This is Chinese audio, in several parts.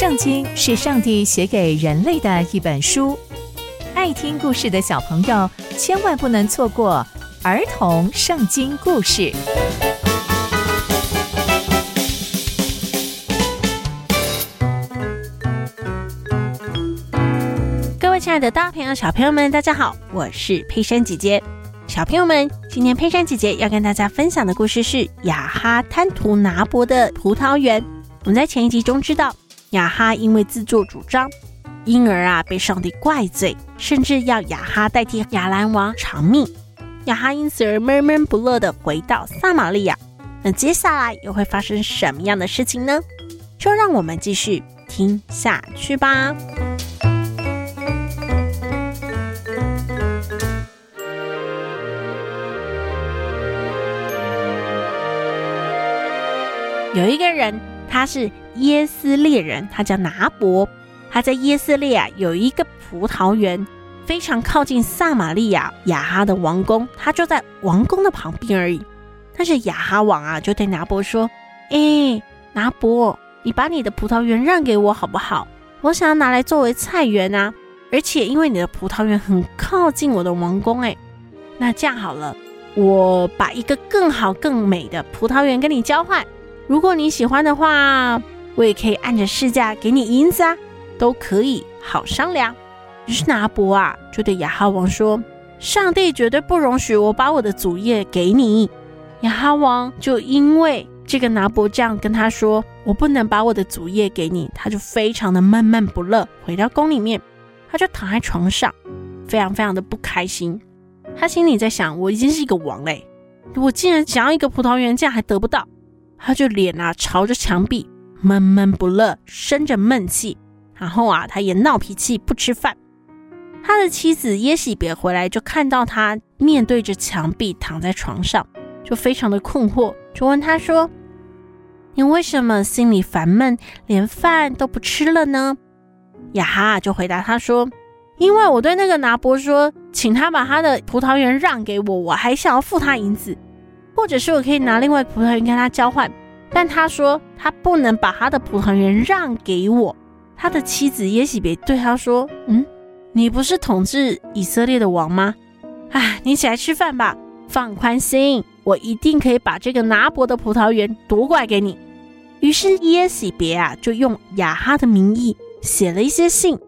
圣经是上帝写给人类的一本书，爱听故事的小朋友千万不能错过儿童圣经故事。各位亲爱的大朋友、小朋友们，大家好，我是佩珊姐姐。小朋友们，今天佩珊姐姐要跟大家分享的故事是雅哈贪图拿伯的葡萄园。我们在前一集中知道。亚哈因为自作主张，因而啊被上帝怪罪，甚至要亚哈代替亚兰王偿命。亚哈因此而闷闷不乐地回到撒玛利亚。那接下来又会发生什么样的事情呢？就让我们继续听下去吧。有一个人。他是耶斯列人，他叫拿伯。他在耶斯列啊有一个葡萄园，非常靠近撒玛利亚雅哈的王宫，他就在王宫的旁边而已。但是雅哈王啊就对拿伯说：“哎，拿伯，你把你的葡萄园让给我好不好？我想要拿来作为菜园啊，而且因为你的葡萄园很靠近我的王宫，哎，那这样好了，我把一个更好更美的葡萄园跟你交换。”如果你喜欢的话，我也可以按着市价给你银子啊，都可以，好商量。于是拿伯啊，就对亚哈王说：“上帝绝对不容许我把我的祖业给你。”亚哈王就因为这个拿伯这样跟他说：“我不能把我的祖业给你。”他就非常的闷闷不乐，回到宫里面，他就躺在床上，非常非常的不开心。他心里在想：“我已经是一个王嘞，我竟然想要一个葡萄园，这样还得不到。”他就脸啊朝着墙壁，闷闷不乐，生着闷气，然后啊，他也闹脾气，不吃饭。他的妻子耶洗别回来，就看到他面对着墙壁躺在床上，就非常的困惑，就问他说：“你为什么心里烦闷，连饭都不吃了呢？”雅哈就回答他说：“因为我对那个拿伯说，请他把他的葡萄园让给我，我还想要付他银子。”或者是我可以拿另外葡萄园跟他交换，但他说他不能把他的葡萄园让给我。他的妻子耶洗别对他说：“嗯，你不是统治以色列的王吗？哎，你起来吃饭吧，放宽心，我一定可以把这个拿伯的葡萄园夺过来给你。”于是耶洗别啊，就用亚哈的名义写了一些信，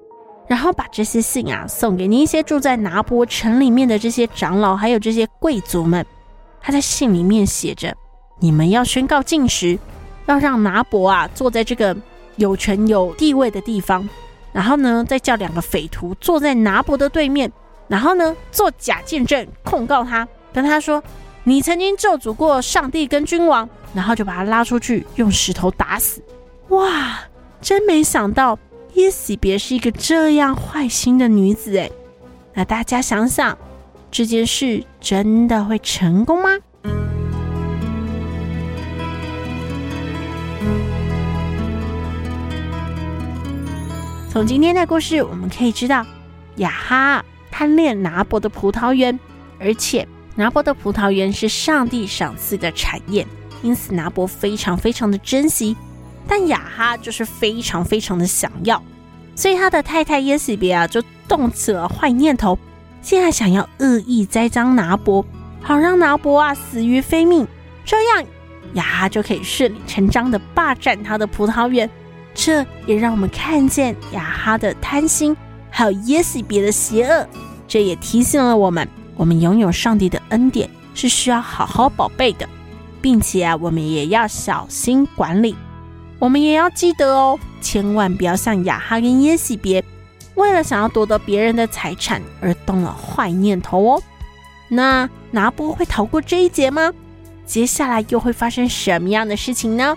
然后把这些信啊送给那些住在拿伯城里面的这些长老，还有这些贵族们。他在信里面写着：“你们要宣告禁食，要让拿伯啊坐在这个有权有地位的地方，然后呢，再叫两个匪徒坐在拿伯的对面，然后呢，做假见证控告他，跟他说你曾经咒诅过上帝跟君王，然后就把他拉出去用石头打死。哇，真没想到耶洗别是一个这样坏心的女子诶。那大家想想。”这件事真的会成功吗？从今天的故事，我们可以知道，雅哈贪恋拿伯的葡萄园，而且拿伯的葡萄园是上帝赏赐的产业，因此拿伯非常非常的珍惜，但雅哈就是非常非常的想要，所以他的太太耶洗别啊，就动起了坏念头。现在想要恶意栽赃拿伯，好让拿伯啊死于非命，这样雅哈就可以顺理成章的霸占他的葡萄园。这也让我们看见亚哈的贪心，还有耶洗别的邪恶。这也提醒了我们，我们拥有上帝的恩典是需要好好宝贝的，并且啊，我们也要小心管理。我们也要记得哦，千万不要像亚哈跟耶洗别。为了想要夺得别人的财产而动了坏念头哦，那拿伯会逃过这一劫吗？接下来又会发生什么样的事情呢？